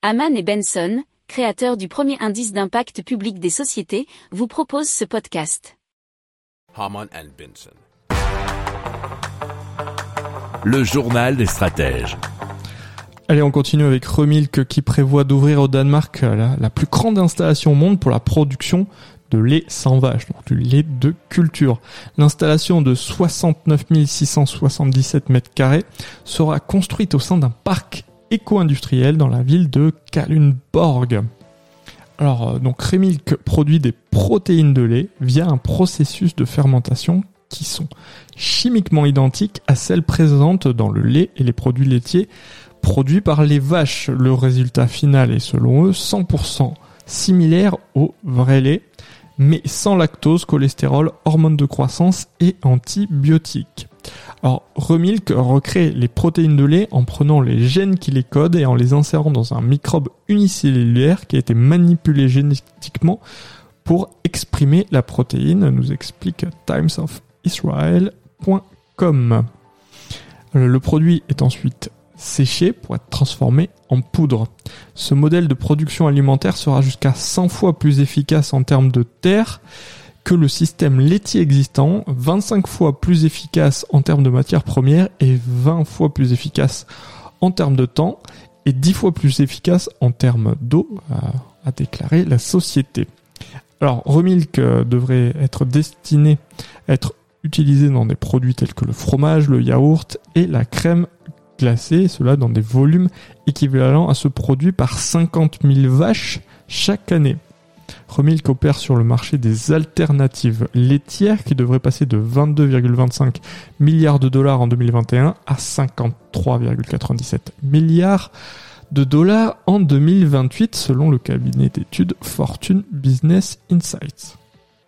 Haman et Benson, créateurs du premier indice d'impact public des sociétés, vous proposent ce podcast. Haman and Benson. Le journal des stratèges. Allez, on continue avec Remilk qui prévoit d'ouvrir au Danemark la, la, plus grande installation au monde pour la production de lait sans vache, donc du lait de culture. L'installation de 69 677 mètres carrés sera construite au sein d'un parc éco-industriel dans la ville de Kalundborg. Alors, euh, donc Remilk produit des protéines de lait via un processus de fermentation qui sont chimiquement identiques à celles présentes dans le lait et les produits laitiers produits par les vaches. Le résultat final est selon eux 100% similaire au vrai lait, mais sans lactose, cholestérol, hormones de croissance et antibiotiques. Alors, Remilk recrée les protéines de lait en prenant les gènes qui les codent et en les insérant dans un microbe unicellulaire qui a été manipulé génétiquement pour exprimer la protéine, nous explique timesofisrael.com. Le produit est ensuite séché pour être transformé en poudre. Ce modèle de production alimentaire sera jusqu'à 100 fois plus efficace en termes de terre que le système laitier existant, 25 fois plus efficace en termes de matières premières et 20 fois plus efficace en termes de temps et 10 fois plus efficace en termes d'eau, a, déclaré la société. Alors, Remilk euh, devrait être destiné à être utilisé dans des produits tels que le fromage, le yaourt et la crème glacée, cela dans des volumes équivalents à ce produit par 50 000 vaches chaque année. Remilk opère sur le marché des alternatives laitières qui devrait passer de 22,25 milliards de dollars en 2021 à 53,97 milliards de dollars en 2028 selon le cabinet d'études Fortune Business Insights.